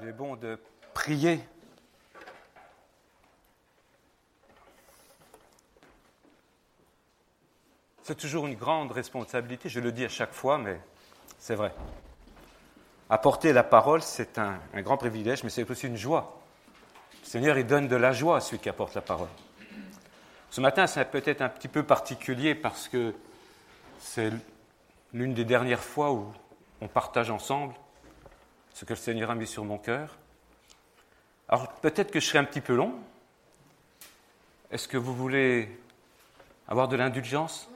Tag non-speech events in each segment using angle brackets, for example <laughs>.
Il est bon de prier. C'est toujours une grande responsabilité, je le dis à chaque fois, mais c'est vrai. Apporter la parole, c'est un, grand privilège, mais c'est aussi une joie. Le Seigneur, il donne de la joie à celui qui apporte la parole. Ce matin, c'est peut-être un petit peu particulier parce que c'est l'une des dernières fois où on partage ensemble ce que le Seigneur a mis sur mon cœur. Alors peut-être que je serai un petit peu long. Est-ce que vous voulez avoir de l'indulgence?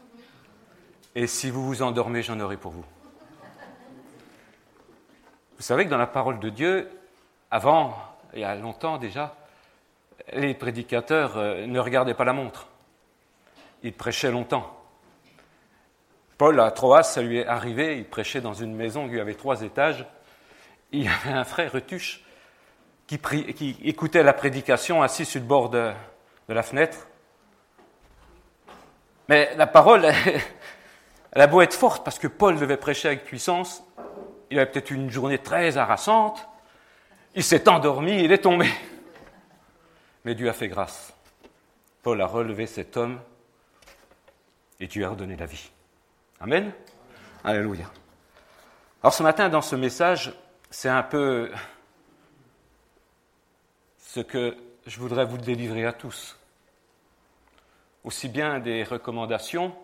Et si vous vous endormez, j'en aurai pour vous. Vous savez que dans la parole de Dieu, avant, il y a longtemps déjà, les prédicateurs euh, ne regardaient pas la montre. Ils prêchaient longtemps. Paul à Troas, ça lui est arrivé, il prêchait dans une maison qui avait trois étages il y avait un frère Retuche qui, qui écoutait la prédication assis sur le bord de, la fenêtre. Mais la parole, <laughs> elle, a beau être forte, parce que Paul devait prêcher avec puissance, il avait peut-être une journée très harassante, il s'est endormi, il est tombé. Mais Dieu a fait grâce. Paul a relevé cet homme et Dieu a redonné la vie. Amen. Alléluia. Alors ce matin, dans ce message, c'est un peu ce que je voudrais vous délivrer à tous. Aussi bien des recommandations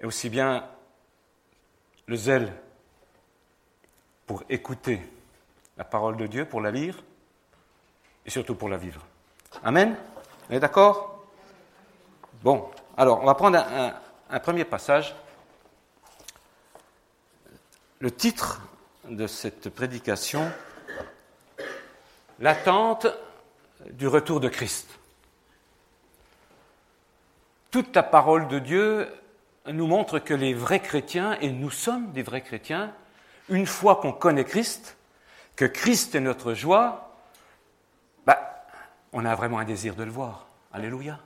et aussi bien le zèle pour écouter la parole de Dieu, pour la lire et surtout pour la vivre. Amen Vous êtes d'accord? Bon, alors on va prendre un, un premier passage. Le titre de cette prédication l'attente du retour de Christ. Toute la parole de Dieu nous montre que les vrais chrétiens, et nous sommes des vrais chrétiens, une fois qu'on connaît Christ, que Christ est notre joie, bah, on a vraiment un désir de le voir. Alléluia.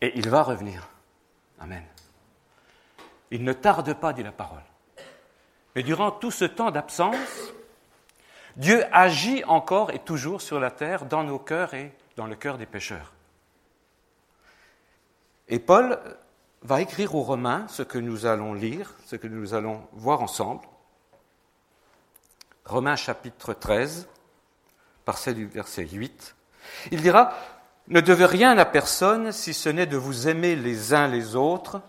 Et il va revenir. Amen. Il ne tarde pas, dit la parole. Mais durant tout ce temps d'absence, Dieu agit encore et toujours sur la terre, dans nos cœurs et dans le cœur des pécheurs. Et Paul va écrire aux Romains ce que nous allons lire, ce que nous allons voir ensemble. Romains chapitre 13, parcelle du verset 8. Il dira, Ne devez rien à personne si ce n'est de vous aimer les uns les autres,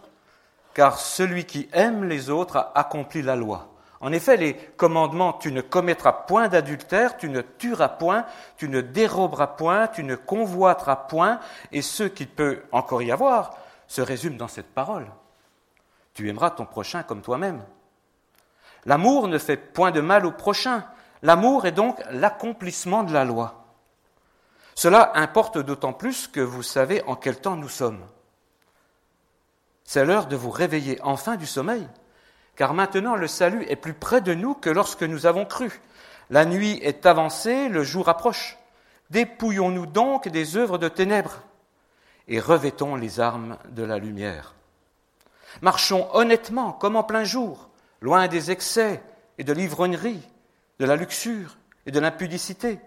car celui qui aime les autres a accompli la loi. En effet, les commandements tu ne commettras point d'adultère, tu ne tueras point, tu ne déroberas point, tu ne convoiteras point, et ce qu'il peut encore y avoir se résume dans cette parole. Tu aimeras ton prochain comme toi-même. L'amour ne fait point de mal au prochain. L'amour est donc l'accomplissement de la loi. Cela importe d'autant plus que vous savez en quel temps nous sommes. C'est l'heure de vous réveiller enfin du sommeil car maintenant le salut est plus près de nous que lorsque nous avons cru. La nuit est avancée, le jour approche. Dépouillons-nous donc des œuvres de ténèbres et revêtons les armes de la lumière. Marchons honnêtement comme en plein jour, loin des excès et de l'ivrognerie, de la luxure et de l'impudicité,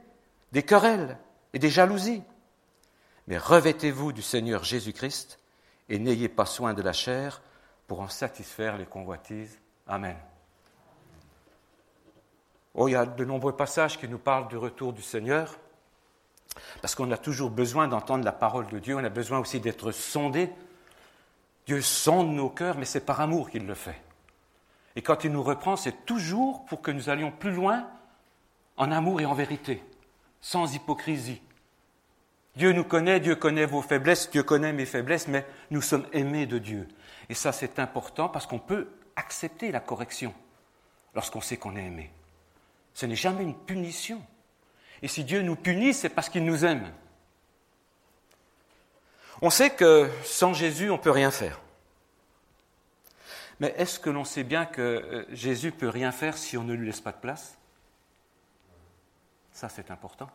des querelles et des jalousies. Mais revêtez-vous du Seigneur Jésus-Christ et n'ayez pas soin de la chair pour en satisfaire les convoitises. Amen. Oh, il y a de nombreux passages qui nous parlent du retour du Seigneur, parce qu'on a toujours besoin d'entendre la parole de Dieu, on a besoin aussi d'être sondé. Dieu sonde nos cœurs, mais c'est par amour qu'il le fait. Et quand il nous reprend, c'est toujours pour que nous allions plus loin en amour et en vérité, sans hypocrisie. Dieu nous connaît, Dieu connaît vos faiblesses, Dieu connaît mes faiblesses, mais nous sommes aimés de Dieu. Et ça, c'est important parce qu'on peut accepter la correction lorsqu'on sait qu'on est aimé. Ce n'est jamais une punition. Et si Dieu nous punit, c'est parce qu'il nous aime. On sait que sans Jésus, on ne peut rien faire. Mais est-ce que l'on sait bien que euh, Jésus peut rien faire si on ne lui laisse pas de place? Ça, c'est important.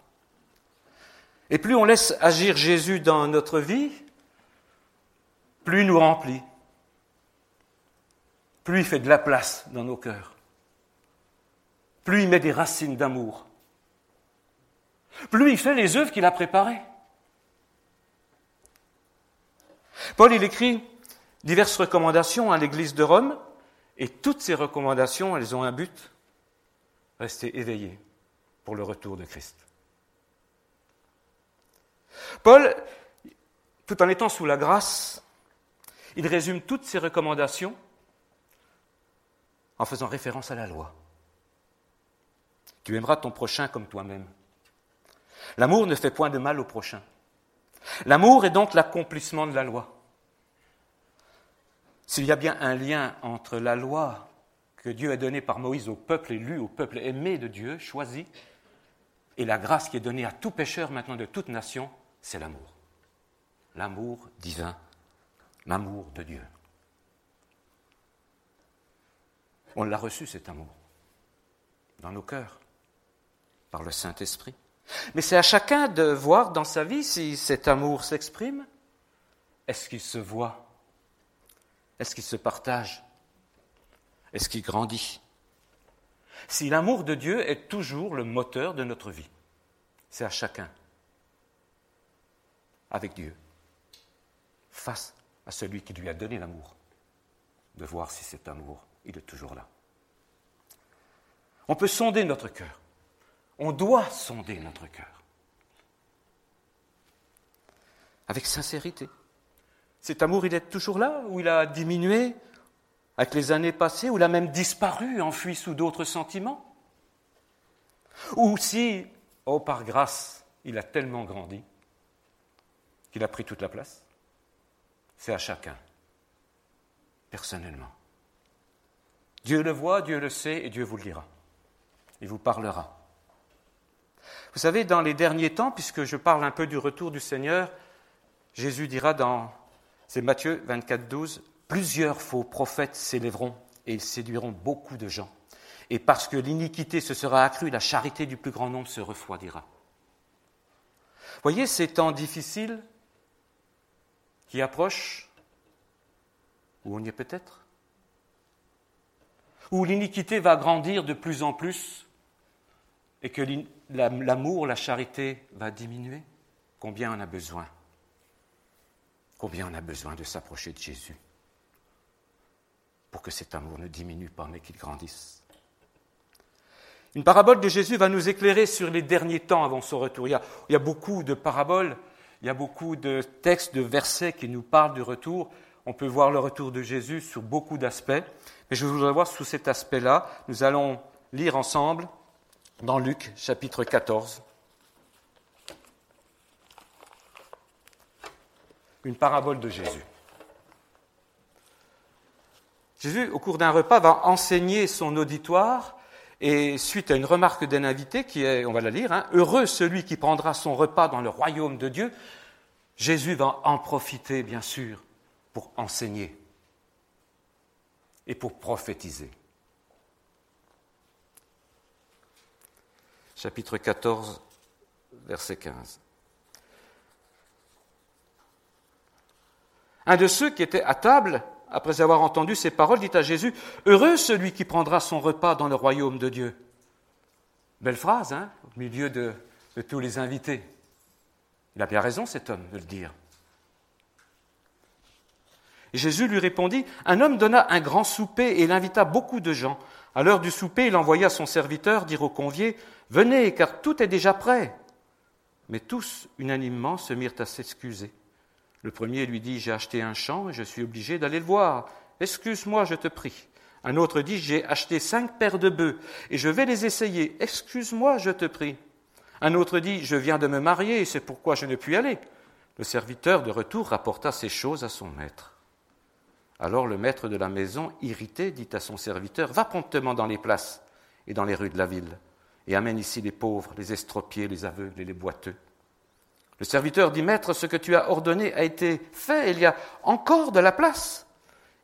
Et plus on laisse agir Jésus dans notre vie, plus il nous remplit, plus il fait de la place dans nos cœurs. plus il met des racines d'amour, plus il fait les œuvres qu'il a préparées. Paul, il écrit diverses recommandations à l'Église de Rome, et toutes ces recommandations, elles ont un but, rester éveillés pour le retour de Christ. Paul, tout en étant sous la grâce, il résume toutes ces recommandations en faisant référence à la loi. Tu aimeras ton prochain comme toi-même. L'amour ne fait point de mal au prochain. L'amour est donc l'accomplissement de la loi. S'il y a bien un lien entre la loi que Dieu a donnée par Moïse au peuple élu, au peuple aimé de Dieu, choisi, et la grâce qui est donnée à tout pécheur maintenant de toute nation, c'est l'amour. L'amour divin, l'amour de Dieu. On l'a reçu cet amour. Dans nos cœurs. Par le Saint-Esprit. Mais c'est à chacun de voir dans sa vie si cet amour s'exprime. Est-ce qu'il se voit? Est-ce qu'il se partage? Est-ce qu'il grandit? Si l'amour de Dieu est toujours le moteur de notre vie, c'est à chacun, avec Dieu, face à celui qui lui a donné l'amour, de voir si cet amour, il est toujours là. On peut sonder notre cœur. On doit sonder notre cœur. Avec sincérité. Cet amour, il est toujours là ou il a diminué avec les années passées ou il a même disparu, enfui sous d'autres sentiments? Ou si, oh par grâce, il a tellement grandi qu'il a pris toute la place C'est à chacun, personnellement. Dieu le voit, Dieu le sait et Dieu vous le dira. Il vous parlera. Vous savez, dans les derniers temps, puisque je parle un peu du retour du Seigneur, Jésus dira dans, c'est Matthieu 24, 12, plusieurs faux prophètes s'élèveront et ils séduiront beaucoup de gens. Et parce que l'iniquité se sera accrue, la charité du plus grand nombre se refroidira. Voyez ces temps difficiles qui approchent, où on y est peut-être, où l'iniquité va grandir de plus en plus et que l'amour, la charité va diminuer, combien on a besoin? Combien on a besoin de s'approcher de Jésus pour que cet amour ne diminue pas mais qu'il grandisse? Une parabole de Jésus va nous éclairer sur les derniers temps avant son retour. Il y a, beaucoup de paraboles, il y a beaucoup de textes, de versets qui nous parlent du retour. On peut voir le retour de Jésus sur beaucoup d'aspects, mais je voudrais voir sous cet aspect-là. Nous allons lire ensemble dans Luc chapitre 14. Une parabole de Jésus. Jésus, au cours d'un repas, va enseigner son auditoire et suite à une remarque d'un invité qui est, on va la lire, hein, heureux celui qui prendra son repas dans le royaume de Dieu, Jésus va en profiter, bien sûr, pour enseigner et pour prophétiser. chapitre 14, verset 15. Un de ceux qui étaient à table, après avoir entendu ces paroles, dit à Jésus, Heureux celui qui prendra son repas dans le royaume de Dieu. Belle phrase, hein, au milieu de, de tous les invités. Il a bien raison, cet homme, de le dire. Jésus lui répondit, Un homme donna un grand souper et il invita beaucoup de gens. À l'heure du souper, il envoya son serviteur dire aux conviés, Venez, car tout est déjà prêt. Mais tous, unanimement, se mirent à s'excuser. Le premier lui dit, J'ai acheté un champ et je suis obligé d'aller le voir. Excuse-moi, je te prie. Un autre dit, J'ai acheté cinq paires de bœufs et je vais les essayer. Excuse-moi, je te prie. Un autre dit, Je viens de me marier et c'est pourquoi je ne puis aller. Le serviteur de retour rapporta ces choses à son maître. Alors le maître de la maison, irrité, dit à son serviteur, Va promptement dans les places et dans les rues de la ville et amène ici les pauvres, les estropiés, les aveugles et les boiteux. Le serviteur dit, Maître, ce que tu as ordonné a été fait, il y a encore de la place.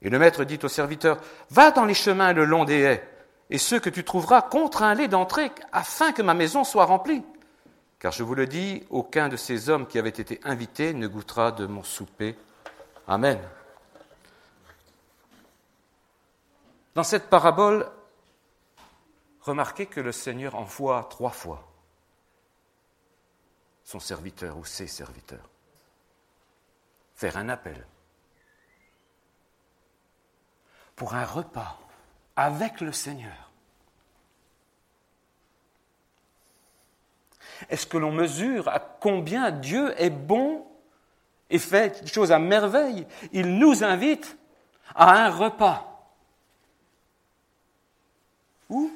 Et le maître dit au serviteur, Va dans les chemins le long des haies, et ceux que tu trouveras, contrains-les d'entrer, afin que ma maison soit remplie. Car je vous le dis, aucun de ces hommes qui avaient été invités ne goûtera de mon souper. Amen. Dans cette parabole, remarquez que le Seigneur envoie trois fois son serviteur ou ses serviteurs faire un appel pour un repas avec le Seigneur. Est-ce que l'on mesure à combien Dieu est bon et fait des choses à merveille? Il nous invite à un repas. Où?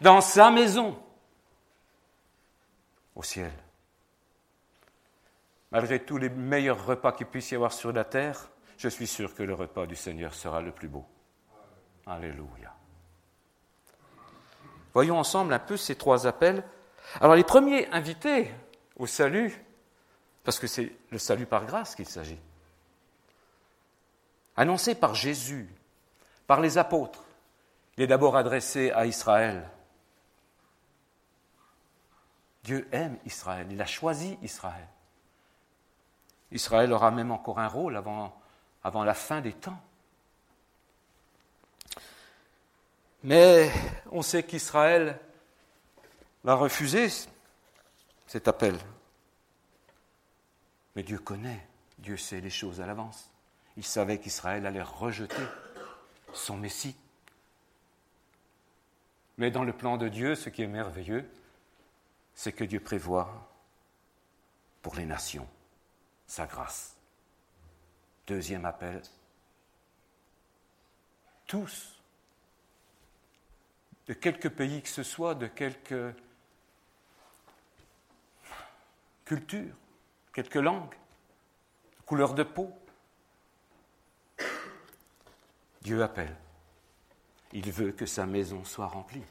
Dans sa maison, au ciel. Malgré tous les meilleurs repas qu'il puisse y avoir sur la terre, je suis sûr que le repas du Seigneur sera le plus beau. Alléluia. Voyons ensemble un peu ces trois appels. Alors les premiers invités au salut, parce que c'est le salut par grâce qu'il s'agit, annoncé par Jésus, par les apôtres, il est d'abord adressé à Israël. Dieu aime Israël, il a choisi Israël. Israël aura même encore un rôle avant, la fin des temps. Mais on sait qu'Israël va refuser cet appel. Mais Dieu connaît, Dieu sait les choses à l'avance. Il savait qu'Israël allait rejeter son Messie. Mais dans le plan de Dieu, ce qui est merveilleux, c'est que Dieu prévoit pour les nations sa grâce. Deuxième appel, tous, de quelque pays que ce soit, de quelque culture, quelque langue, couleur de peau, Dieu appelle. Il veut que sa maison soit remplie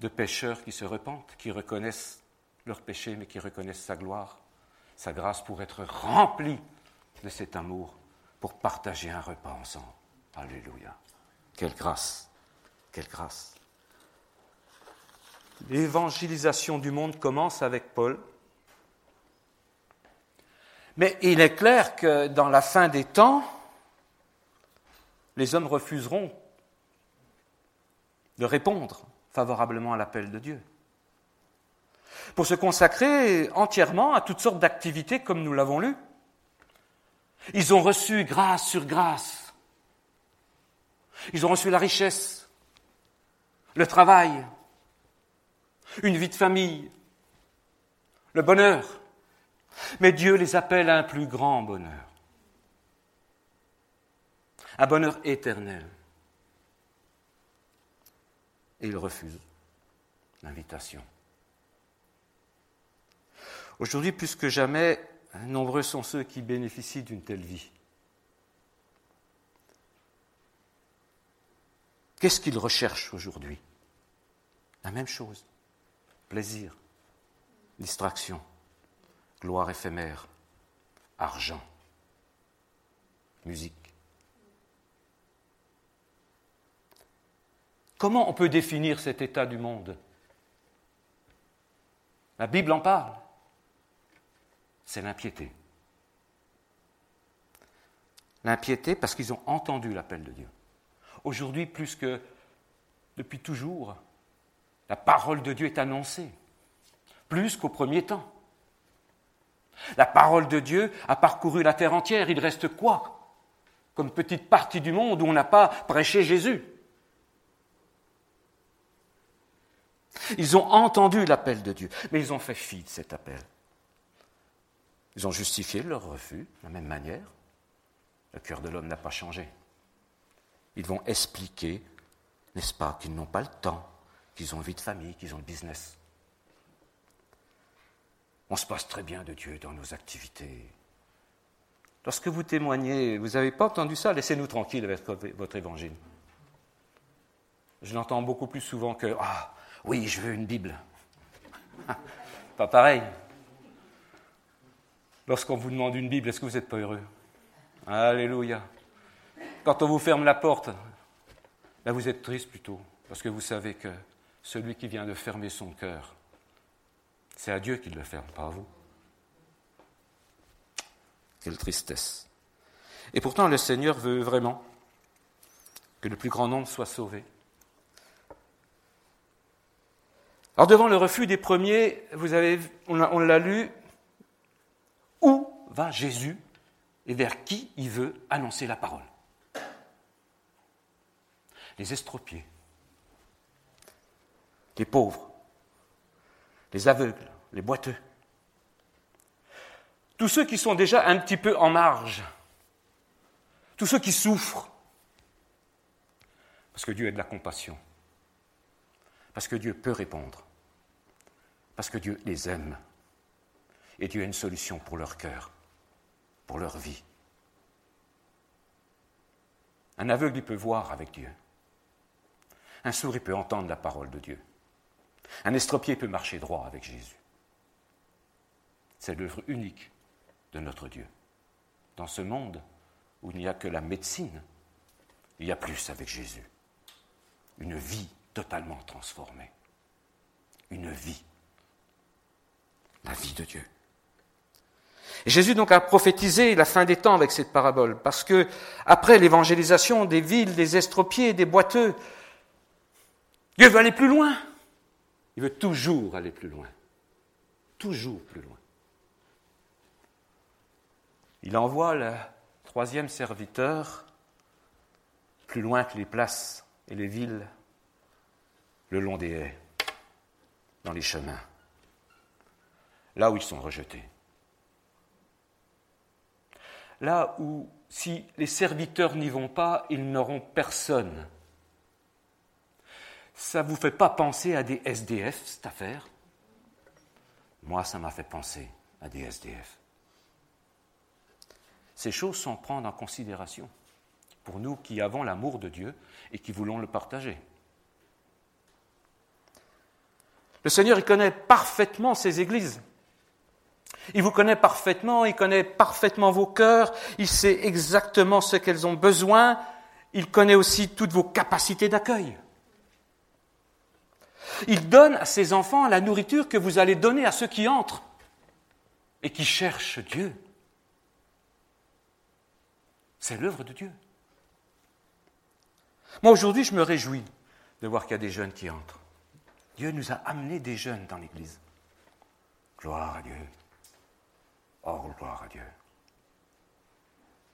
de pécheurs qui se repentent, qui reconnaissent leur péché, mais qui reconnaissent sa gloire sa grâce pour être remplie de cet amour, pour partager un repas ensemble. Alléluia. Quelle grâce, quelle grâce. L'évangélisation du monde commence avec Paul. Mais il est clair que dans la fin des temps, les hommes refuseront de répondre favorablement à l'appel de Dieu pour se consacrer entièrement à toutes sortes d'activités comme nous l'avons lu. Ils ont reçu grâce sur grâce. Ils ont reçu la richesse, le travail, une vie de famille, le bonheur. Mais Dieu les appelle à un plus grand bonheur, un bonheur éternel. Et ils refusent l'invitation. Aujourd'hui, plus que jamais, nombreux sont ceux qui bénéficient d'une telle vie. Qu'est-ce qu'ils recherchent aujourd'hui? La même chose. Plaisir, distraction, gloire éphémère, argent, musique. Comment on peut définir cet état du monde? La Bible en parle c'est l'impiété. L'impiété parce qu'ils ont entendu l'appel de Dieu. Aujourd'hui, plus que depuis toujours, la parole de Dieu est annoncée, plus qu'au premier temps. La parole de Dieu a parcouru la terre entière. Il reste quoi comme petite partie du monde où on n'a pas prêché Jésus? Ils ont entendu l'appel de Dieu, mais ils ont fait fi de cet appel. Ils ont justifié leur refus de la même manière. Le cœur de l'homme n'a pas changé. Ils vont expliquer, n'est-ce pas, qu'ils n'ont pas le temps, qu'ils ont une vie de famille, qu'ils ont le business. On se passe très bien de Dieu dans nos activités. Lorsque vous témoignez, vous n'avez pas entendu ça, laissez-nous tranquilles avec votre évangile. Je l'entends beaucoup plus souvent que Ah, oui, je veux une Bible. <laughs> pas pareil. Lorsqu'on vous demande une Bible, est-ce que vous n'êtes pas heureux? Alléluia. Quand on vous ferme la porte, là vous êtes triste plutôt, parce que vous savez que celui qui vient de fermer son cœur, c'est à Dieu qu'il le ferme, pas à vous. Quelle tristesse. Et pourtant, le Seigneur veut vraiment que le plus grand nombre soit sauvé. Alors devant le refus des premiers, vous avez, on l'a lu, où va Jésus et vers qui il veut annoncer la parole? Les estropiés, les pauvres, les aveugles, les boiteux, tous ceux qui sont déjà un petit peu en marge, tous ceux qui souffrent, parce que Dieu est de la compassion, parce que Dieu peut répondre, parce que Dieu les aime, et Dieu a une solution pour leur cœur, pour leur vie. Un aveugle, peut voir avec Dieu. Un sourd, peut entendre la parole de Dieu. Un estropié peut marcher droit avec Jésus. C'est l'œuvre unique de notre Dieu. Dans ce monde où il n'y a que la médecine, il y a plus avec Jésus. Une vie totalement transformée. Une vie. La vie de Dieu. Et Jésus donc a prophétisé la fin des temps avec cette parabole, parce que après l'évangélisation des villes, des estropiés, des boiteux, Dieu veut aller plus loin. Il veut toujours aller plus loin. Toujours plus loin. Il envoie le troisième serviteur plus loin que les places et les villes, le long des haies, dans les chemins, là où ils sont rejetés. Là où, si les serviteurs n'y vont pas, ils n'auront personne. Ça ne vous fait pas penser à des SDF, cette affaire? Moi, ça m'a fait penser à des SDF. Ces choses sont prendre en considération pour nous qui avons l'amour de Dieu et qui voulons le partager. Le Seigneur, il connaît parfaitement ses églises. Il vous connaît parfaitement, il connaît parfaitement vos cœurs, il sait exactement ce qu'elles ont besoin, il connaît aussi toutes vos capacités d'accueil. Il donne à ses enfants la nourriture que vous allez donner à ceux qui entrent et qui cherchent Dieu. C'est l'œuvre de Dieu. Moi, aujourd'hui, je me réjouis de voir qu'il y a des jeunes qui entrent. Dieu nous a amené des jeunes dans l'Église. Gloire à Dieu. Oh, gloire à Dieu.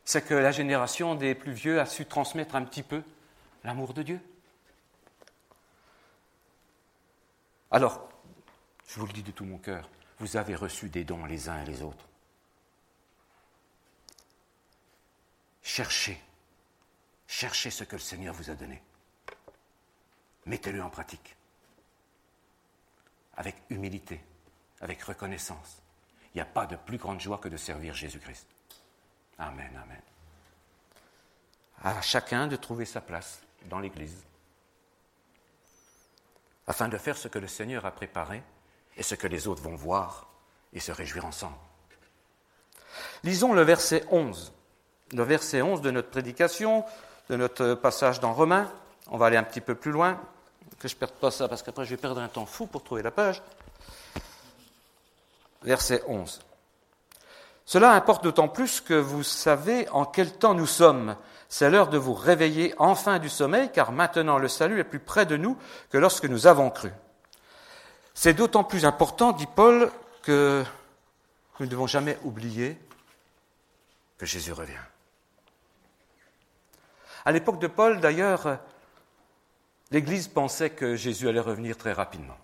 C'est que la génération des plus vieux a su transmettre un petit peu l'amour de Dieu. Alors, je vous le dis de tout mon cœur, vous avez reçu des dons les uns et les autres. Cherchez. Cherchez ce que le Seigneur vous a donné. Mettez-le en pratique. Avec humilité, avec reconnaissance. Il n'y a pas de plus grande joie que de servir Jésus-Christ. Amen, amen. À chacun de trouver sa place dans l'Église, afin de faire ce que le Seigneur a préparé et ce que les autres vont voir et se réjouir ensemble. Lisons le verset 11 le verset 11 de notre prédication, de notre passage dans Romains. On va aller un petit peu plus loin, que je ne perde pas ça parce qu'après je vais perdre un temps fou pour trouver la page. Verset 11. Cela importe d'autant plus que vous savez en quel temps nous sommes. C'est l'heure de vous réveiller enfin du sommeil, car maintenant le salut est plus près de nous que lorsque nous avons cru. C'est d'autant plus important, dit Paul, que nous ne devons jamais oublier que Jésus revient. À l'époque de Paul, d'ailleurs, l'Église pensait que Jésus allait revenir très rapidement.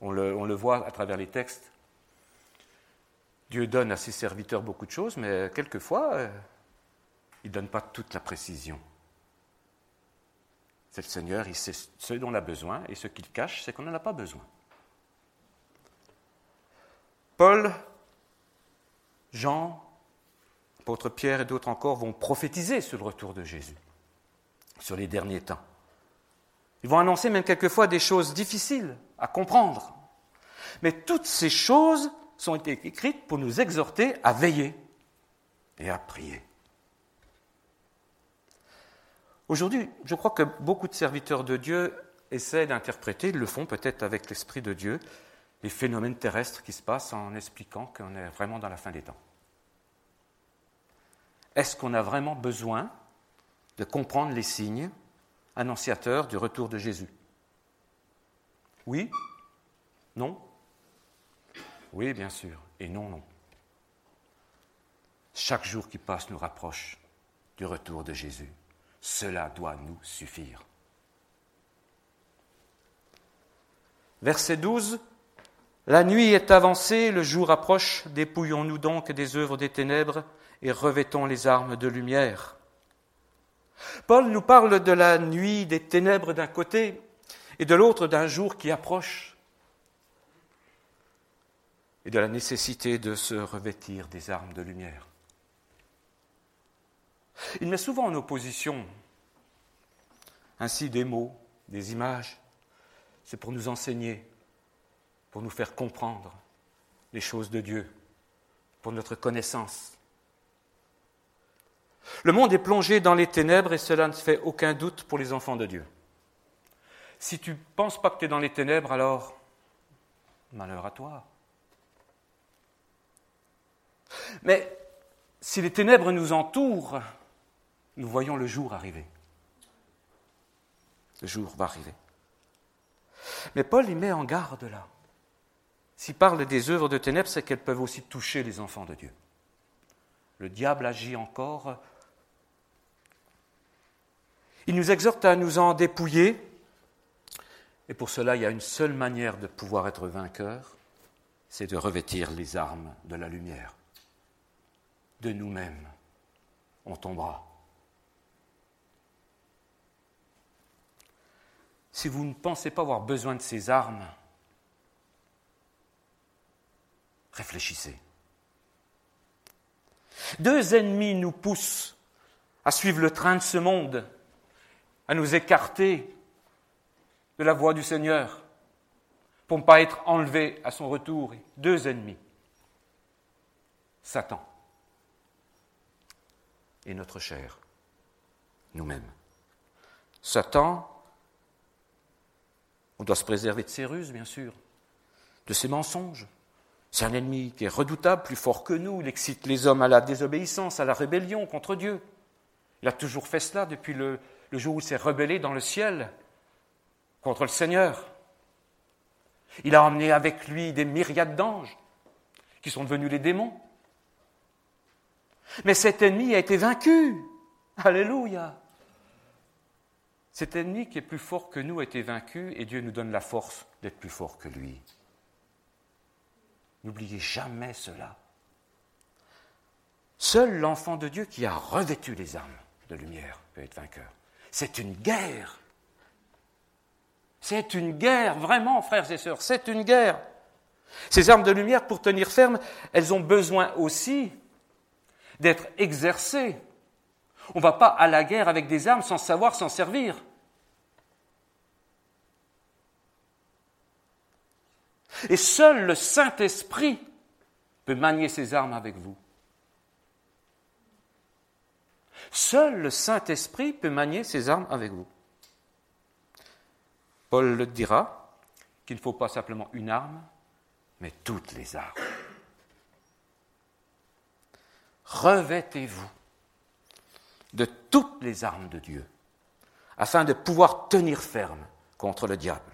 On le, voit à travers les textes. Dieu donne à ses serviteurs beaucoup de choses, mais quelquefois, euh, il ne donne pas toute la précision. C'est le Seigneur, il sait ce dont on a besoin, et ce qu'il cache, c'est qu'on n'en a pas besoin. Paul, Jean, apôtre Pierre et d'autres encore vont prophétiser sur le retour de Jésus sur les derniers temps. Ils vont annoncer même quelquefois des choses difficiles à comprendre. Mais toutes ces choses sont écrites pour nous exhorter à veiller et à prier. Aujourd'hui, je crois que beaucoup de serviteurs de Dieu essaient d'interpréter, ils le font peut-être avec l'Esprit de Dieu, les phénomènes terrestres qui se passent en expliquant qu'on est vraiment dans la fin des temps. Est-ce qu'on a vraiment besoin de comprendre les signes annonciateurs du retour de Jésus. Oui, Non? Oui, bien sûr. Et non, non. Chaque jour qui passe nous rapproche du retour de Jésus. Cela doit nous suffire. Verset 12. La nuit est avancée, le jour approche, dépouillons-nous donc des œuvres des ténèbres et revêtons les armes de lumière. Paul nous parle de la nuit des ténèbres d'un côté et de l'autre d'un jour qui approche et de la nécessité de se revêtir des armes de lumière. Il met souvent en opposition ainsi des mots, des images. C'est pour nous enseigner, pour nous faire comprendre les choses de Dieu, pour notre connaissance. Le monde est plongé dans les ténèbres et cela ne fait aucun doute pour les enfants de Dieu. Si tu ne penses pas que tu es dans les ténèbres, alors malheur à toi. Mais si les ténèbres nous entourent, nous voyons le jour arriver. Le jour va arriver. Mais Paul y met en garde là. S'il parle des œuvres de ténèbres, c'est qu'elles peuvent aussi toucher les enfants de Dieu. Le diable agit encore. Il nous exhorte à nous en dépouiller. Et pour cela, il y a une seule manière de pouvoir être vainqueur, c'est de revêtir les armes de la lumière. De nous-mêmes, on tombera. si vous ne pensez pas avoir besoin de ces armes, réfléchissez. Deux ennemis nous poussent à suivre le train de ce monde, à nous écarter de la voie du Seigneur pour ne pas être enlevés à son retour. Deux ennemis. Satan et notre chair, nous-mêmes. Satan on doit se préserver de ses ruses, bien sûr, de ses mensonges. C'est un ennemi qui est redoutable, plus fort que nous. Il excite les hommes à la désobéissance, à la rébellion contre Dieu. Il a toujours fait cela depuis le, jour où s'est rebellé dans le ciel contre le Seigneur. Il a emmené avec lui des myriades d'anges qui sont devenus les démons. Mais cet ennemi a été vaincu. Alléluia. Cet ennemi qui est plus fort que nous a été vaincu et Dieu nous donne la force d'être plus fort que lui. N'oubliez jamais cela. Seul l'enfant de Dieu qui a revêtu les armes de lumière peut être vainqueur. C'est une guerre. C'est une guerre, vraiment, frères et sœurs, c'est une guerre. Ces armes de lumière, pour tenir ferme, elles ont besoin aussi d'être exercées on ne va pas à la guerre avec des armes sans savoir s'en servir. Et seul le Saint-Esprit peut manier ses armes avec vous. Seul le Saint-Esprit peut manier ses armes avec vous. Paul le dira qu'il ne faut pas simplement une arme, mais toutes les armes. Revêtez-vous de toutes les armes de Dieu, afin de pouvoir tenir ferme contre le diable.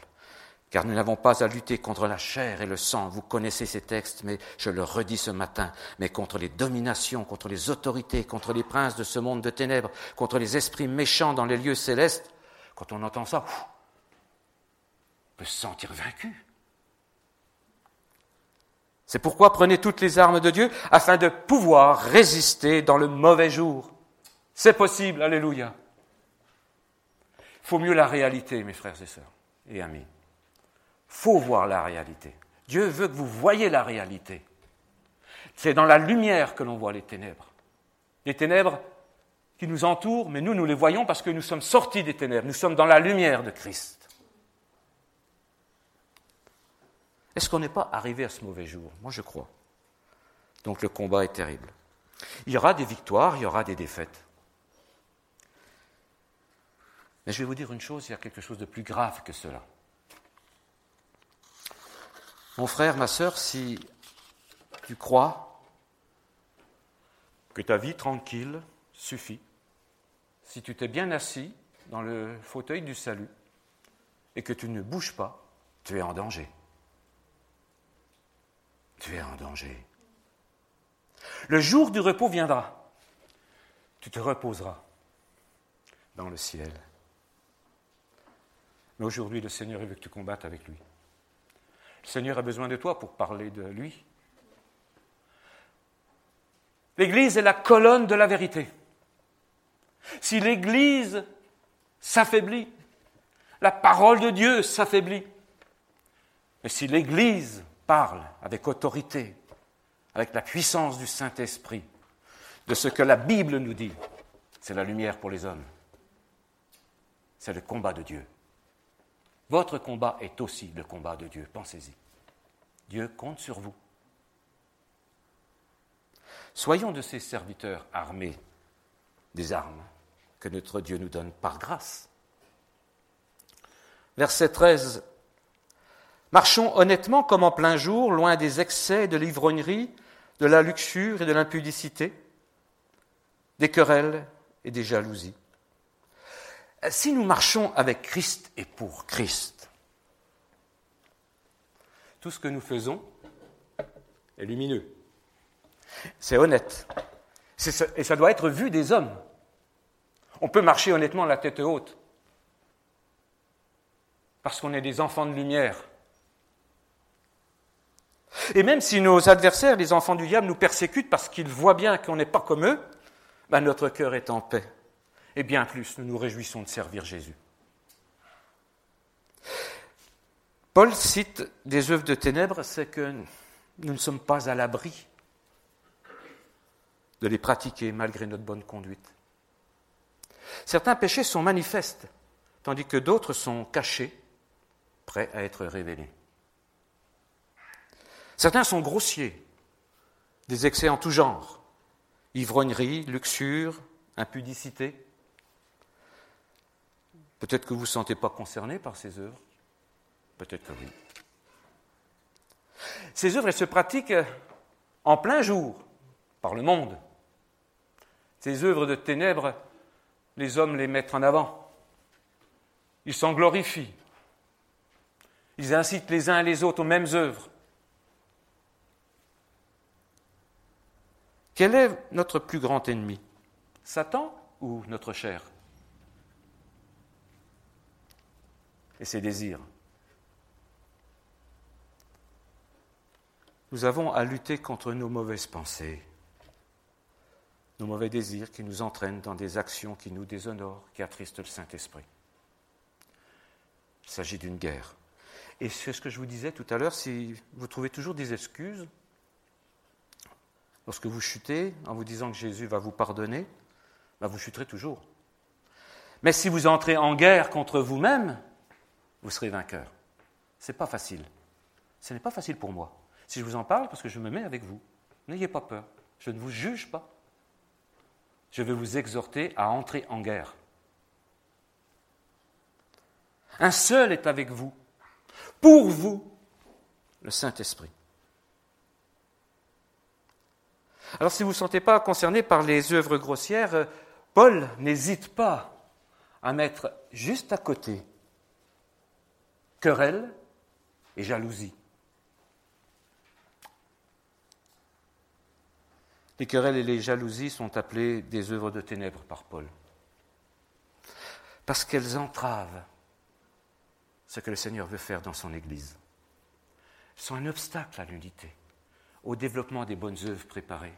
Car nous n'avons pas à lutter contre la chair et le sang, vous connaissez ces textes, mais je le redis ce matin, mais contre les dominations, contre les autorités, contre les princes de ce monde de ténèbres, contre les esprits méchants dans les lieux célestes. Quand on entend ça, on peut se sentir vaincu. C'est pourquoi prenez toutes les armes de Dieu afin de pouvoir résister dans le mauvais jour. C'est possible, alléluia. Il faut mieux la réalité, mes frères et sœurs et amis. Faut voir la réalité. Dieu veut que vous voyez la réalité. C'est dans la lumière que l'on voit les ténèbres. Les ténèbres qui nous entourent, mais nous, nous les voyons parce que nous sommes sortis des ténèbres. Nous sommes dans la lumière de Christ. Est-ce qu'on n'est pas arrivé à ce mauvais jour? Moi, je crois. Donc le combat est terrible. Il y aura des victoires, il y aura des défaites. Mais je vais vous dire une chose, il y a quelque chose de plus grave que cela. Mon frère, ma sœur, si tu crois que ta vie tranquille suffit, si tu t'es bien assis dans le fauteuil du salut et que tu ne bouges pas, tu es en danger. tu es en danger. Le jour du repos viendra. Tu te reposeras dans le ciel. Mais aujourd'hui, le Seigneur veut que tu combattes avec lui. Le Seigneur a besoin de toi pour parler de lui. L'Église est la colonne de la vérité. Si l'Église s'affaiblit, la parole de Dieu s'affaiblit. Mais si l'Église parle avec autorité, avec la puissance du Saint-Esprit, de ce que la Bible nous dit, c'est la lumière pour les hommes. C'est le combat de Dieu. Votre combat est aussi le combat de Dieu, pensez-y. Dieu compte sur vous. Soyons de ces serviteurs armés des armes que notre Dieu nous donne par grâce. Verset 13. Marchons honnêtement comme en plein jour, loin des excès de l'ivrognerie, de la luxure et de l'impudicité, des querelles et des jalousies. Si nous marchons avec Christ et pour Christ, tout ce que nous faisons est lumineux. C'est honnête. Et ça doit être vu des hommes. On peut marcher honnêtement la tête haute. Parce qu'on est des enfants de lumière. Et même si nos adversaires, les enfants du diable, nous persécutent parce qu'ils voient bien qu'on n'est pas comme eux, ben notre cœur est en paix. Et bien plus, nous nous réjouissons de servir Jésus. Paul cite des œuvres de ténèbres, c'est que nous ne sommes pas à l'abri de les pratiquer malgré notre bonne conduite. Certains péchés sont manifestes, tandis que d'autres sont cachés, prêts à être révélés. Certains sont grossiers, des excès en tout genre, ivrognerie, luxure, impudicité. Peut-être que vous ne vous sentez pas concerné par ces œuvres, peut-être que oui. Ces œuvres, elles se pratiquent en plein jour par le monde. Ces œuvres de ténèbres, les hommes les mettent en avant. Ils s'en glorifient. Ils incitent les uns et les autres aux mêmes œuvres. Quel est notre plus grand ennemi? Satan ou notre chair? Et ses désirs Nous avons à lutter contre nos mauvaises pensées nos mauvais désirs qui nous entraînent dans des actions qui nous déshonorent, qui attristent le Saint-Esprit. Il s'agit d'une guerre. Et c'est ce que je vous disais tout à l'heure, si vous trouvez toujours des excuses, lorsque vous chutez en vous disant que Jésus va vous pardonner, ben vous chuterez toujours. Mais si vous entrez en guerre contre vous-même, vous serez vainqueur. Ce n'est pas facile. Ce n'est pas facile pour moi. Si je vous en parle, parce que je me mets avec vous, n'ayez pas peur. Je ne vous juge pas je vais vous exhorter à entrer en guerre. Un seul est avec vous, pour vous, le Saint-Esprit. Alors si vous ne vous sentez pas concerné par les œuvres grossières, Paul n'hésite pas à mettre juste à côté querelle et jalousie. Les querelles et les jalousies sont appelées des œuvres de ténèbres par Paul. Parce qu'elles entravent ce que le Seigneur veut faire dans son Église. Elles sont un obstacle à l'unité, au développement des bonnes œuvres préparées.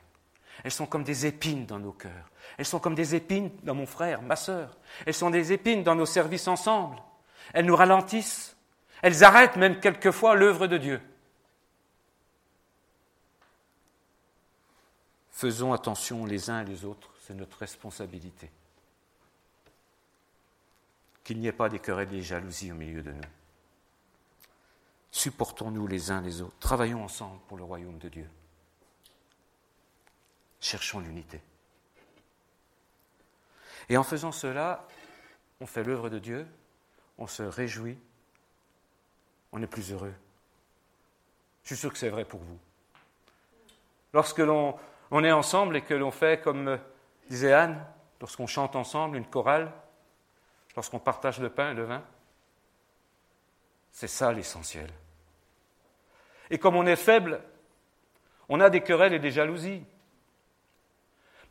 Elles sont comme des épines dans nos cœurs. Elles sont comme des épines dans mon frère, ma sœur. Elles sont des épines dans nos services ensemble. Elles nous ralentissent. Elles arrêtent même quelquefois l'œuvre de Dieu. Faisons attention les uns et les autres, c'est notre responsabilité. Qu'il n'y ait pas des querelles et des jalousies au milieu de nous. Supportons-nous les uns les autres. Travaillons ensemble pour le royaume de Dieu. Cherchons l'unité. Et en faisant cela, on fait l'œuvre de Dieu, on se réjouit, on est plus heureux. Je suis sûr que c'est vrai pour vous. Lorsque l'on on est ensemble et que l'on fait, comme euh, disait Anne, lorsqu'on chante ensemble une chorale, lorsqu'on partage le pain et le vin. C'est ça l'essentiel. Et comme on est faible, On a des querelles et des jalousies.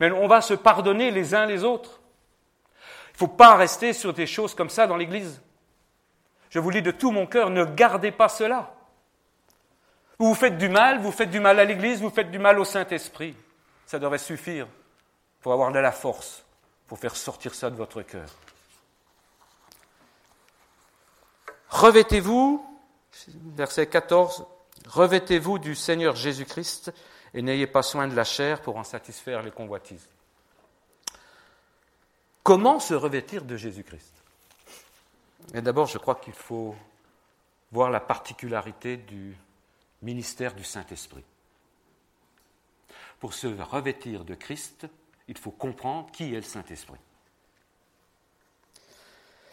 Mais on va se pardonner les uns les autres. Il ne faut pas rester sur des choses comme ça dans l'Église. Je vous dis de tout mon cœur, ne gardez pas cela. Vous vous faites du mal, vous faites du mal à l'Église, vous faites du mal au Saint-Esprit. Ça devrait suffire pour avoir de la force, pour faire sortir ça de votre cœur. Revêtez-vous, verset 14, revêtez-vous du Seigneur Jésus-Christ et n'ayez pas soin de la chair pour en satisfaire les convoitises. Comment se revêtir de Jésus-Christ? D'abord, je crois qu'il faut voir la particularité du ministère du Saint-Esprit. Pour se revêtir de Christ, il faut comprendre qui est le Saint-Esprit.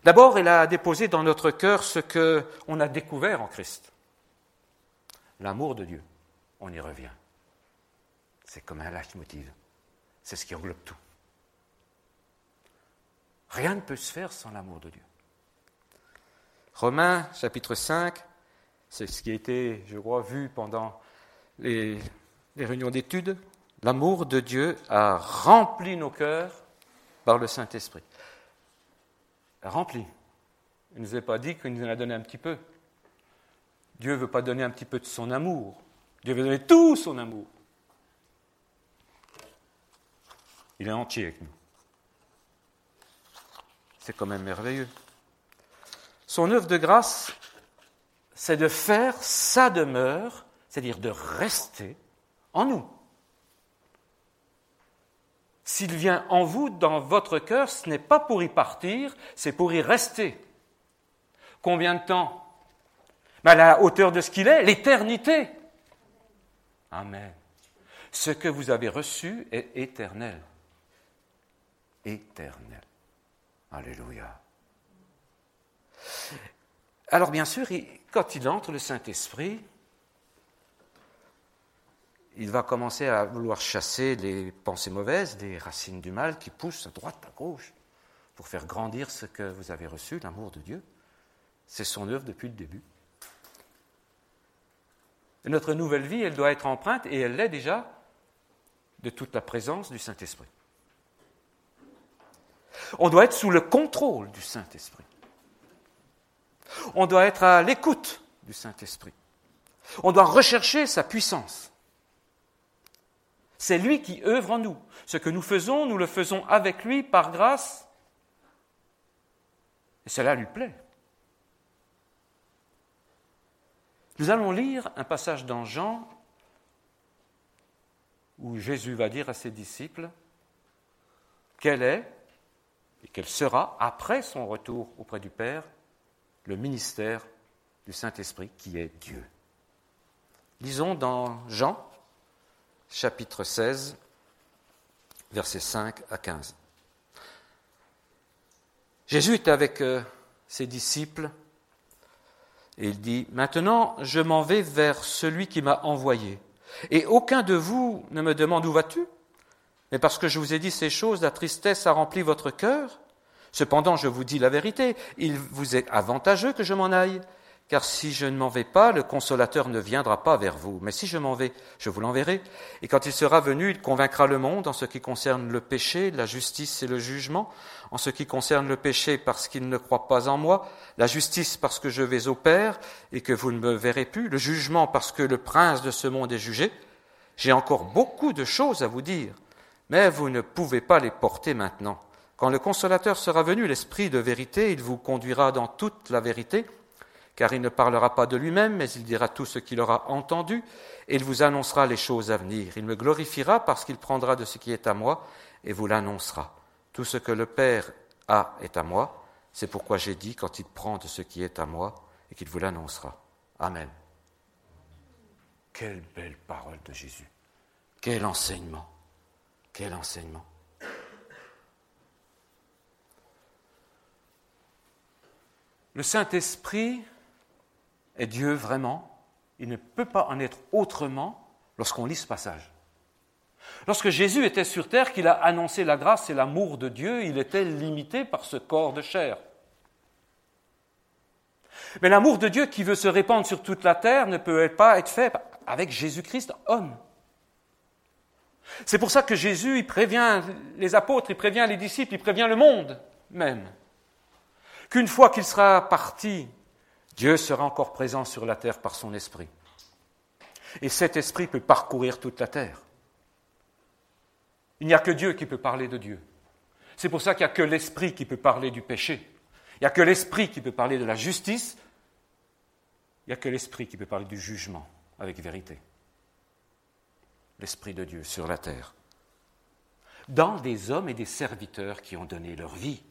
D'abord, il a déposé dans notre cœur ce qu'on a découvert en Christ. L'amour de Dieu. On y revient. C'est comme un leitmotiv. C'est ce qui englobe tout. Rien ne peut se faire sans l'amour de Dieu. Romains chapitre 5, c'est ce qui a été, je crois, vu pendant les, réunions d'études. L'amour de Dieu a rempli nos cœurs par le Saint-Esprit rempli. Il ne nous a pas dit qu'il nous en a donné un petit peu. Dieu ne veut pas donner un petit peu de son amour. Dieu veut donner tout son amour. Il est entier avec nous. C'est quand même merveilleux. Son œuvre de grâce, c'est de faire sa demeure, c'est-à-dire de rester en nous. S'il vient en vous, dans votre cœur, ce n'est pas pour y partir, c'est pour y rester. Combien de temps? Ben, À la hauteur de ce qu'il est, l'éternité. Amen. Ce que vous avez reçu est éternel. Éternel. Alléluia. Alors bien sûr, quand il entre le Saint-Esprit, il va commencer à vouloir chasser les pensées mauvaises, les racines du mal qui poussent à droite, à gauche, pour faire grandir ce que vous avez reçu, l'amour de Dieu. C'est son œuvre depuis le début. notre nouvelle vie, elle doit être empreinte, et elle l'est déjà, de toute la présence du Saint-Esprit. On doit être sous le contrôle du Saint-Esprit. On doit être à l'écoute du Saint-Esprit. On doit rechercher sa puissance. C'est lui qui œuvre en nous. Ce que nous faisons, nous le faisons avec lui par grâce. Et cela lui plaît. Nous allons lire un passage dans Jean où Jésus va dire à ses disciples quel est et quel sera, après son retour auprès du Père, le ministère du Saint-Esprit qui est Dieu. Lisons dans Jean chapitre 16, versets 5 à 15. Jésus est avec euh, ses disciples et il dit, Maintenant je m'en vais vers celui qui m'a envoyé. Et aucun de vous ne me demande où vas-tu Mais parce que je vous ai dit ces choses, la tristesse a rempli votre cœur. Cependant, je vous dis la vérité, il vous est avantageux que je m'en aille, car si je ne m'en vais pas, le consolateur ne viendra pas vers vous. Mais si je m'en vais, je vous l'enverrai. Et quand il sera venu, il convaincra le monde en ce qui concerne le péché, la justice et le jugement. En ce qui concerne le péché, parce qu'il ne croit pas en moi. La justice, parce que je vais au Père et que vous ne me verrez plus. Le jugement, parce que le prince de ce monde est jugé. J'ai encore beaucoup de choses à vous dire, mais vous ne pouvez pas les porter maintenant. Quand le consolateur sera venu, l'Esprit de vérité, il vous conduira dans toute la vérité car il ne parlera pas de lui-même, mais il dira tout ce qu'il aura entendu, et il vous annoncera les choses à venir. Il me glorifiera parce qu'il prendra de ce qui est à moi, et vous l'annoncera. Tout ce que le Père a est à moi, c'est pourquoi j'ai dit quand il prend de ce qui est à moi, et qu'il vous l'annoncera. Amen. Quelle belle parole de Jésus. Quel enseignement. Quel enseignement. Le Saint-Esprit est Dieu vraiment, il ne peut pas en être autrement lorsqu'on lit ce passage. Lorsque Jésus était sur terre, qu'il a annoncé la grâce et l'amour de Dieu, il était limité par ce corps de chair. Mais l'amour de Dieu qui veut se répandre sur toute la terre ne peut pas être fait avec Jésus-Christ, homme. C'est pour ça que Jésus, il prévient les apôtres, il prévient les disciples, il prévient le monde même, qu'une fois qu'il sera parti, Dieu sera encore présent sur la terre par son esprit. Et cet esprit peut parcourir toute la terre. Il n'y a que Dieu qui peut parler de Dieu. C'est pour ça qu'il n'y a que l'esprit qui peut parler du péché. Il n'y a que l'esprit qui peut parler de la justice. Il n'y a que l'esprit qui peut parler du jugement avec vérité. L'esprit de Dieu sur la terre. Dans des hommes et des serviteurs qui ont donné leur vie.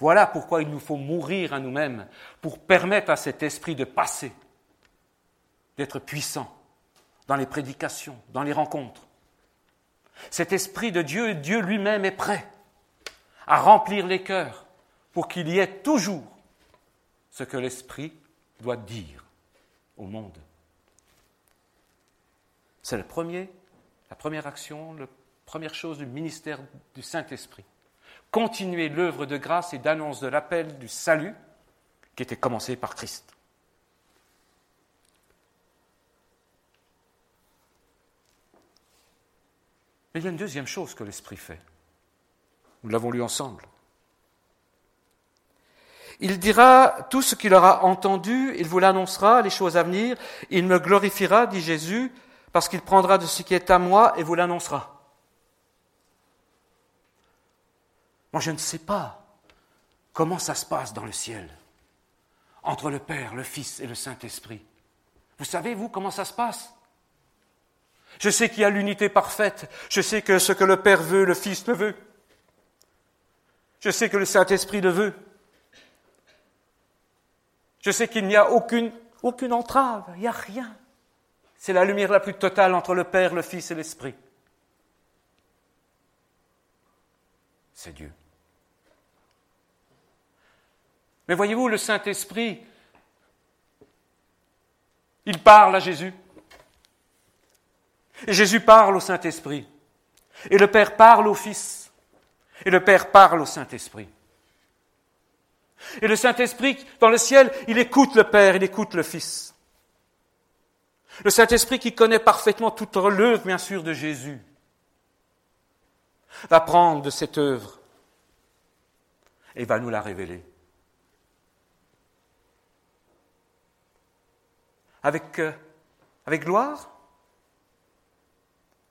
Voilà pourquoi il nous faut mourir à nous-mêmes pour permettre à cet esprit de passer, d'être puissant dans les prédications, dans les rencontres. Cet esprit de Dieu, Dieu lui-même est prêt à remplir les cœurs pour qu'il y ait toujours ce que l'esprit doit dire au monde. C'est le premier, la première action, la première chose du ministère du Saint-Esprit. Continuer l'œuvre de grâce et d'annonce de l'appel du salut qui était commencé par Christ. Mais il y a une deuxième chose que l'Esprit fait. Nous l'avons lu ensemble. Il dira tout ce qu'il aura entendu, il vous l'annoncera, les choses à venir, il me glorifiera, dit Jésus, parce qu'il prendra de ce qui est à moi et vous l'annoncera. Moi, je ne sais pas comment ça se passe dans le ciel, entre le Père, le Fils et le Saint-Esprit. Vous savez, vous, comment ça se passe? Je sais qu'il y a l'unité parfaite. Je sais que ce que le Père veut, le Fils le veut. Je sais que le Saint-Esprit le veut. Je sais qu'il n'y a aucune, aucune entrave, il n'y a rien. C'est la lumière la plus totale entre le Père, le Fils et l'Esprit. C'est Dieu. Mais voyez-vous, le Saint-Esprit, il parle à Jésus. Et Jésus parle au Saint-Esprit. Et le Père parle au Fils. Et le Père parle au Saint-Esprit. Et le Saint-Esprit, dans le ciel, il écoute le Père, il écoute le Fils. Le Saint-Esprit qui connaît parfaitement toute l'œuvre, bien sûr, de Jésus, va prendre de cette œuvre et va nous la révéler. Avec, euh, avec gloire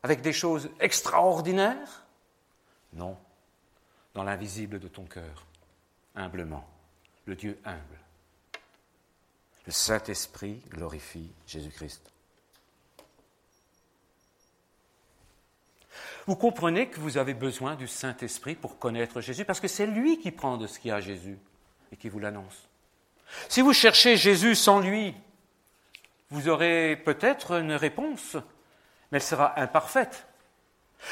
avec des choses extraordinaires? Non, dans l'invisible de ton cœur, humblement, le Dieu humble. Le Saint-Esprit glorifie Jésus-Christ. Vous comprenez que vous avez besoin du Saint-Esprit pour connaître Jésus, parce que c'est lui qui prend de ce qu'il y a Jésus et qui vous l'annonce. Si vous cherchez Jésus sans lui, vous aurez peut-être une réponse mais elle sera imparfaite.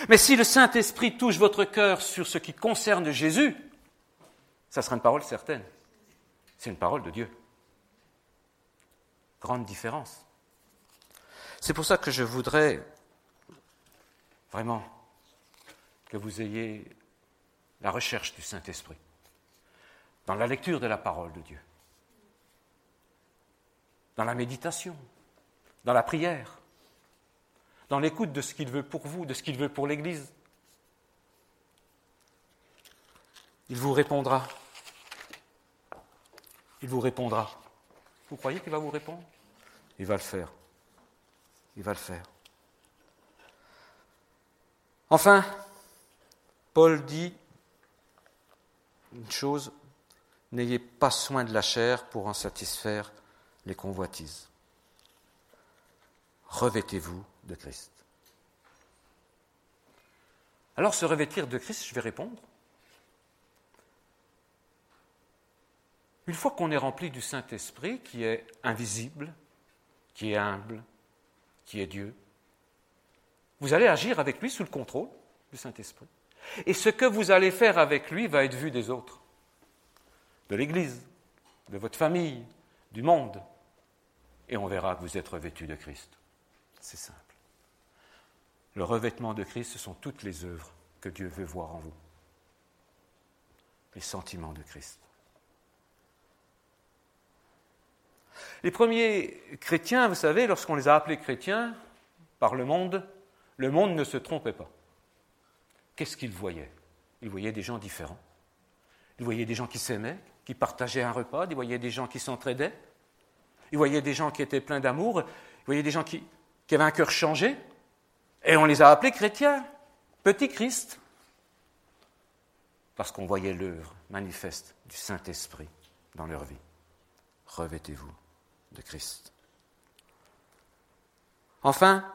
Mais si le Saint-Esprit touche votre cœur sur ce qui concerne Jésus, ça sera une parole certaine. C'est une parole de Dieu. Grande différence. C'est pour ça que je voudrais vraiment que vous ayez la recherche du Saint-Esprit dans la lecture de la parole de Dieu, dans la méditation, dans la prière, dans l'écoute de ce qu'il veut pour vous, de ce qu'il veut pour l'Église. Il vous répondra. Il vous répondra. Vous croyez qu'il va vous répondre? Il va le faire. Il va le faire. Enfin, Paul dit une chose, n'ayez pas soin de la chair pour en satisfaire les convoitises. Revêtez-vous de Christ. Alors se revêtir de Christ, je vais répondre. Une fois qu'on est rempli du Saint-Esprit, qui est invisible, qui est humble, qui est Dieu, vous allez agir avec lui sous le contrôle du Saint-Esprit. Et ce que vous allez faire avec lui va être vu des autres, de l'Église, de votre famille, du monde. Et on verra que vous êtes revêtu de Christ. C'est simple. Le revêtement de Christ, ce sont toutes les œuvres que Dieu veut voir en vous. Les sentiments de Christ. Les premiers chrétiens, vous savez, lorsqu'on les a appelés chrétiens par le monde, Le monde ne se trompait pas. Qu'est-ce qu'il voyait Il voyait des gens différents. Il voyait des gens qui s'aimaient, qui partageaient un repas, il voyait des gens qui s'entraidaient, il voyait des gens qui étaient pleins d'amour, il voyait des gens qui, qui avaient un cœur changé, et on les a appelés chrétiens, petits Christ, parce qu'on voyait l'œuvre manifeste du Saint-Esprit dans leur vie. Revêtez-vous de Christ. Enfin,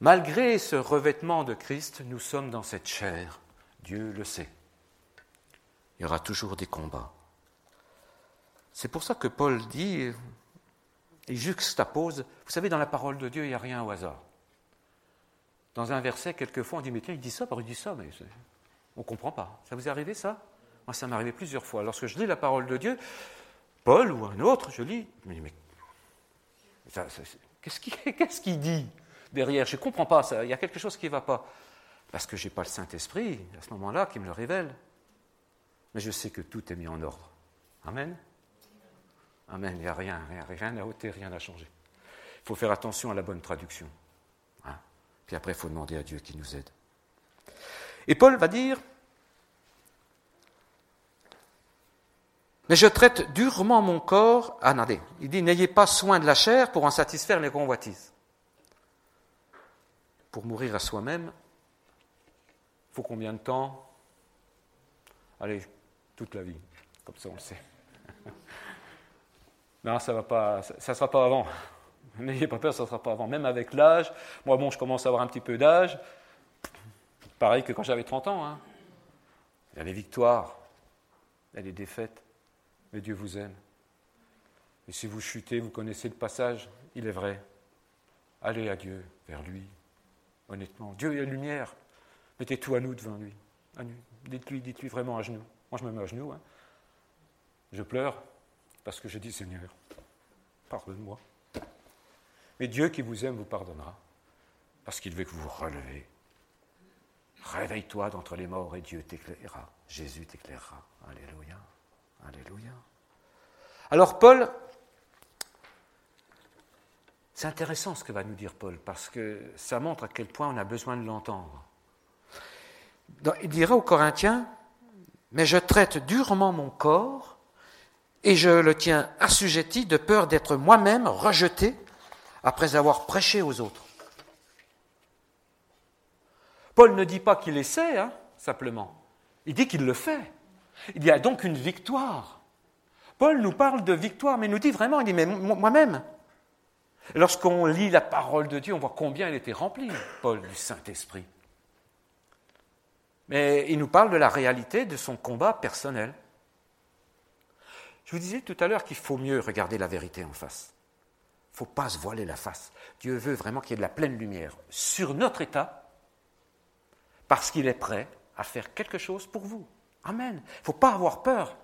malgré ce revêtement de Christ, nous sommes dans cette chair. Dieu le sait. Il y aura toujours des combats. C'est pour ça que Paul dit, il juxtapose, vous savez, dans la parole de Dieu, il n'y a rien au hasard. Dans un verset, quelquefois, on dit, mais tiens, il dit ça, il dit ça, mais on ne comprend pas. Ça vous est arrivé, ça? Moi, ça m'est arrivé plusieurs fois. Lorsque je lis la parole de Dieu, Paul ou un autre, je lis, mais, mais <laughs> qu'est-ce qu'il dit derrière? Je ne comprends pas, ça. il y a quelque chose qui ne va pas. Parce que je n'ai pas le Saint-Esprit, à ce moment-là, qui me le révèle. Mais je sais que tout est mis en ordre. Amen Amen, il n'y a rien, rien, rien à ôter, rien à changer. Il faut faire attention à la bonne traduction. Hein. Puis après, il faut demander à Dieu qui nous aide. Et Paul va dire, mais je traite durement mon corps, ah il dit, n'ayez pas soin de la chair pour en satisfaire les convoitises. Pour mourir à soi-même, il faut combien de temps? Allez, toute la vie, comme ça on le sait. <laughs> non, ça ne sera pas avant. <laughs> N'ayez pas peur, ça ne sera pas avant. Même avec l'âge, moi bon, je commence à avoir un petit peu d'âge, Pareil que quand j'avais 30 ans. Hein. Il y a les victoires, il y a les défaites, mais Dieu vous aime. Et si vous chutez, vous connaissez le passage, il est vrai. Allez à Dieu, vers lui, honnêtement. Dieu est la lumière. Mettez tout à nous devant lui. Dites-lui, dites-lui vraiment à genoux. Moi, je me mets à genoux. Hein. Je pleure parce que je dis Seigneur, pardonne-moi. Mais Dieu qui vous aime vous pardonnera parce qu'il veut que vous vous relevez Réveille-toi d'entre les morts et Dieu t'éclairera. Jésus t'éclairera. Alléluia. Alléluia. Alors Paul, c'est intéressant ce que va nous dire Paul, parce que ça montre à quel point on a besoin de l'entendre. Il dira aux Corinthiens, mais je traite durement mon corps et je le tiens assujetti de peur d'être moi-même rejeté après avoir prêché aux autres. Paul ne dit pas qu'il essaie, hein, simplement. Il dit qu'il le fait. Il y a donc une victoire. Paul nous parle de victoire, mais nous dit vraiment, il dit, mais moi-même. Lorsqu'on lit la parole de Dieu, on voit combien elle était remplie, Paul, du Saint-Esprit. Mais il nous parle de la réalité de son combat personnel. Je vous disais tout à l'heure qu'il faut mieux regarder la vérité en face. Il ne faut pas se voiler la face. Dieu veut vraiment qu'il y ait de la pleine lumière sur notre état parce qu'il est prêt à faire quelque chose pour vous. Amen. Il ne faut pas avoir peur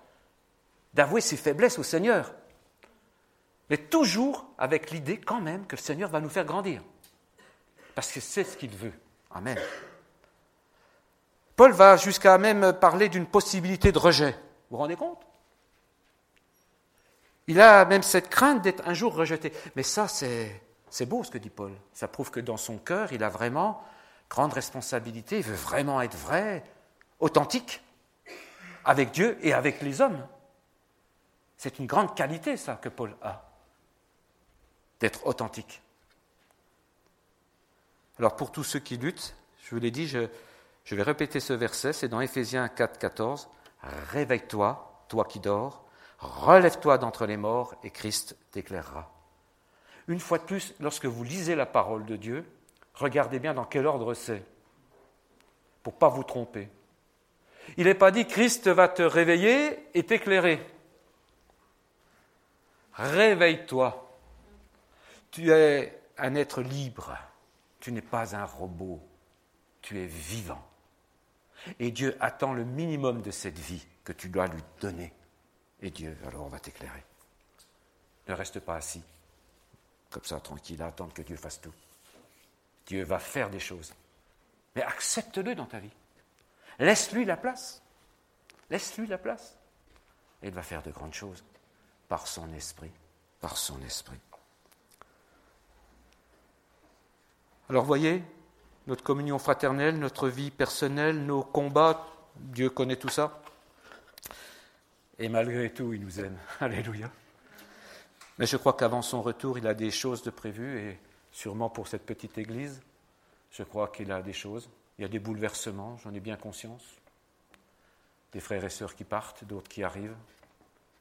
d'avouer ses faiblesses au Seigneur, mais toujours avec l'idée quand même que le Seigneur va nous faire grandir, parce que c'est ce qu'il veut. Amen. Paul va jusqu'à même parler d'une possibilité de rejet. Vous vous rendez compte? Il a même cette crainte d'être un jour rejeté. Mais ça, c'est beau ce que dit Paul. Ça prouve que dans son cœur, il a vraiment grande responsabilité, il veut vraiment être vrai, authentique, avec Dieu et avec les hommes. C'est une grande qualité, ça, que Paul a, d'être authentique. Alors pour tous ceux qui luttent, je vous l'ai dit, je, je, vais répéter ce verset, c'est dans Éphésiens 4, 14. Réveille-toi, toi qui dors, relève-toi d'entre les morts et Christ t'éclairera. Une fois de plus, lorsque vous lisez la parole de Dieu, Regardez bien dans quel ordre c'est, pour ne pas vous tromper. Il n'est pas dit Christ va te réveiller et t'éclairer. Réveille-toi. Tu es un être libre. Tu n'es pas un robot. Tu es vivant. Et Dieu attend le minimum de cette vie que tu dois lui donner. Et Dieu, alors, va t'éclairer. Ne reste pas assis, comme ça, tranquille, à attendre que Dieu fasse tout. Dieu va faire des choses. Mais accepte-le dans ta vie. Laisse-lui la place. Laisse-lui la place. Et il va faire de grandes choses par son esprit. Par son esprit. Alors voyez, notre communion fraternelle, notre vie personnelle, nos combats. Dieu connaît tout ça. Et malgré tout, il nous aime. <laughs> Alléluia. Mais je crois qu'avant son retour, il a des choses de prévues, et sûrement pour cette petite église, je crois qu'il a des choses. Il y a des bouleversements, j'en ai bien conscience. Des frères et sœurs qui partent, d'autres qui arrivent.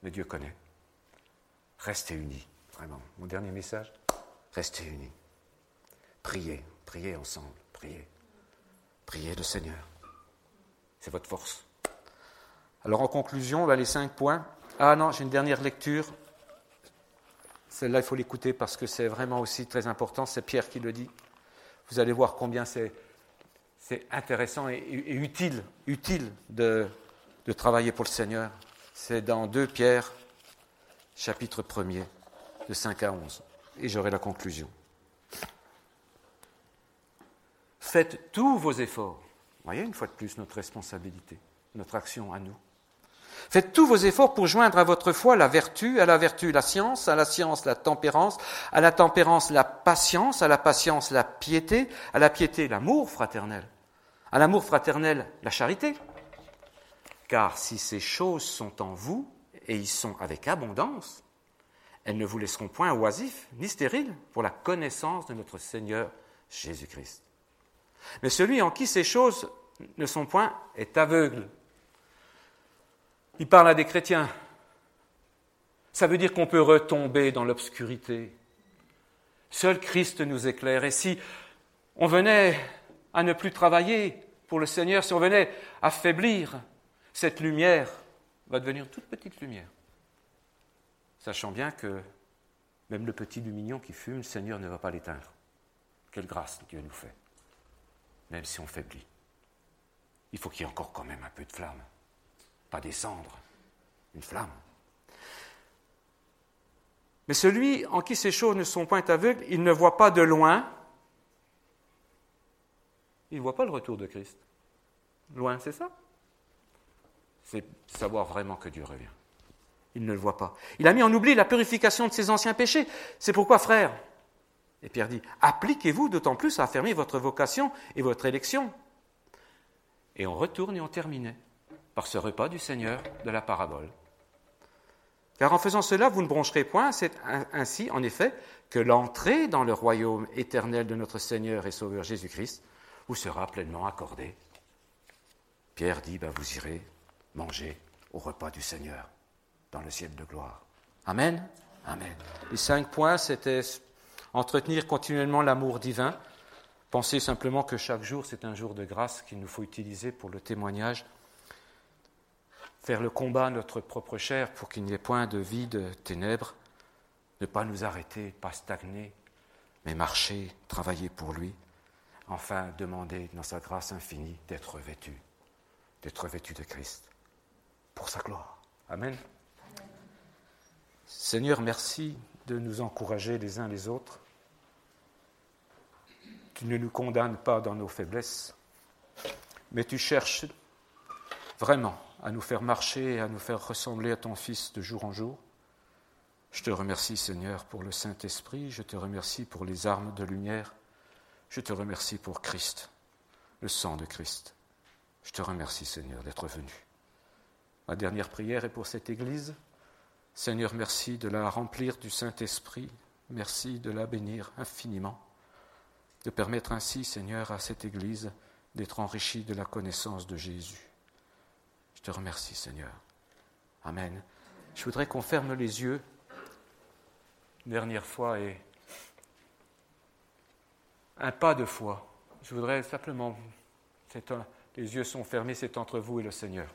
Mais Dieu connaît. Restez unis, vraiment. Mon dernier message, restez unis. Priez, priez ensemble, priez. Priez le Seigneur. C'est votre force. Alors en conclusion, les cinq points. Ah non, j'ai une dernière lecture. Celle-là, il faut l'écouter parce que c'est vraiment aussi très important. C'est Pierre qui le dit. Vous allez voir combien c'est, intéressant et, utile, utile de, de travailler pour le Seigneur. C'est dans 2 Pierre, chapitre 1er, de 5 à 11. Et j'aurai la conclusion. Faites tous vos efforts. Voyez, une fois de plus, notre responsabilité, notre action à nous. Faites tous vos efforts pour joindre à votre foi la vertu, à la vertu la science, à la science la tempérance, à la tempérance la patience, à la patience la piété, à la piété l'amour fraternel, à l'amour fraternel la charité. Car si ces choses sont en vous, et y sont avec abondance, elles ne vous laisseront point oisifs ni stériles pour la connaissance de notre Seigneur Jésus-Christ. Mais celui en qui ces choses ne sont point est aveugle il parle à des chrétiens. Ça veut dire qu'on peut retomber dans l'obscurité. Seul Christ nous éclaire. Et si on venait à ne plus travailler pour le Seigneur, si on venait à affaiblir cette lumière, va devenir toute petite lumière. Sachant bien que même le petit lumignon qui fume, le Seigneur ne va pas l'éteindre. Quelle grâce Dieu nous fait, même si on faiblit. Il faut qu'il y ait encore quand même un peu de flamme pas des cendres, une flamme. Mais celui en qui ces choses ne sont point aveugles, il ne voit pas de loin, il ne voit pas le retour de Christ. Loin, c'est ça? C'est savoir vraiment que Dieu revient. Il ne le voit pas. Il a mis en oubli la purification de ses anciens péchés. C'est pourquoi, frère, et Pierre dit, appliquez-vous d'autant plus à affirmer votre vocation et votre élection. Et on retourne et on terminait par ce repas du Seigneur de la parabole. Car en faisant cela, vous ne broncherez point, c'est ainsi, en effet, que l'entrée dans le royaume éternel de notre Seigneur et Sauveur Jésus-Christ vous sera pleinement accordée. Pierre dit, ben, vous irez manger au repas du Seigneur dans le ciel de gloire. Amen. Amen. Les cinq points, c'était entretenir continuellement l'amour divin, penser simplement que chaque jour, c'est un jour de grâce qu'il nous faut utiliser pour le témoignage faire le combat à notre propre chair pour qu'il n'y ait point de vide, ténèbres, ne pas nous arrêter, pas stagner, mais marcher, travailler pour lui, enfin demander dans sa grâce infinie d'être vêtu, d'être vêtu de Christ, pour sa gloire. Amen. Seigneur, merci de nous encourager les uns les autres. Tu ne nous condamnes pas dans nos faiblesses, mais tu cherches vraiment à nous faire marcher et à nous faire ressembler à ton Fils de jour en jour. Je te remercie Seigneur pour le Saint-Esprit, je te remercie pour les armes de lumière, je te remercie pour Christ, le sang de Christ. Je te remercie Seigneur d'être venu. Ma dernière prière est pour cette Église. Seigneur, merci de la remplir du Saint-Esprit, merci de la bénir infiniment, de permettre ainsi, Seigneur, à cette Église d'être enrichie de la connaissance de Jésus. Je te remercie, Seigneur. Amen. Je voudrais qu'on ferme les yeux dernière fois et un pas de foi. Je voudrais simplement, les yeux sont fermés, c'est entre vous et le Seigneur.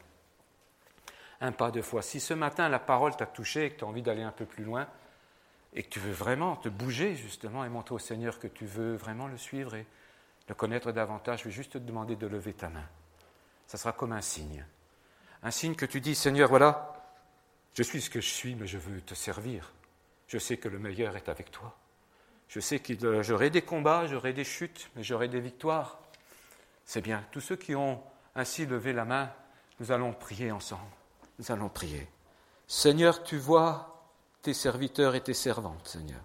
Un pas de foi. Si ce matin la parole t'a touché et que tu as envie d'aller un peu plus loin, et que tu veux vraiment te bouger justement et montrer au Seigneur que tu veux vraiment le suivre et le connaître davantage, je vais juste te demander de lever ta main. Ça sera comme un signe un signe que tu dis, Seigneur, voilà, je suis ce que je suis, mais je veux te servir. Je sais que le meilleur est avec toi. Je sais que j'aurai des combats, j'aurai des chutes, mais j'aurai des victoires. C'est bien. Tous ceux qui ont ainsi levé la main, nous allons prier ensemble. Nous allons prier. Seigneur, tu vois tes serviteurs et tes servantes, Seigneur.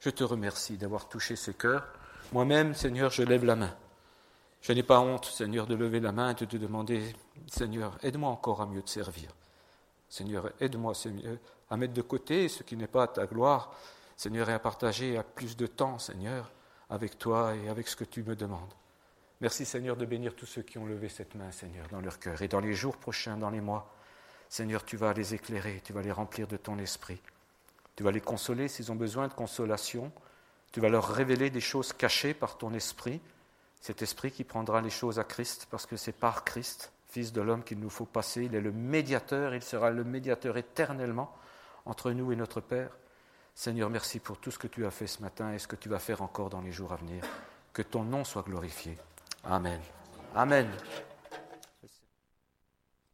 Je te remercie d'avoir touché ce cœur Moi-même, Seigneur, je lève la main. Je n'ai pas honte, Seigneur, de lever la main et de te demander, Seigneur, aide-moi encore à mieux te servir. Seigneur, aide-moi à mettre de côté ce qui n'est pas à ta gloire, Seigneur, et à partager à plus de temps, Seigneur, avec toi et avec ce que tu me demandes. Merci, Seigneur, de bénir tous ceux qui ont levé cette main, Seigneur, dans leur cœur. Et dans les jours prochains, dans les mois, Seigneur, tu vas les éclairer, tu vas les remplir de ton esprit. Tu vas les consoler s'ils ont besoin de consolation. Tu vas leur révéler des choses cachées par ton esprit, cet esprit qui prendra les choses à Christ, parce que c'est par Christ, Fils de l'homme, qu'il nous faut passer. Il est le médiateur, il sera le médiateur éternellement entre nous et notre Père. Seigneur, merci pour tout ce que tu as fait ce matin et ce que tu vas faire encore dans les jours à venir. Que ton nom soit glorifié. Amen. Amen.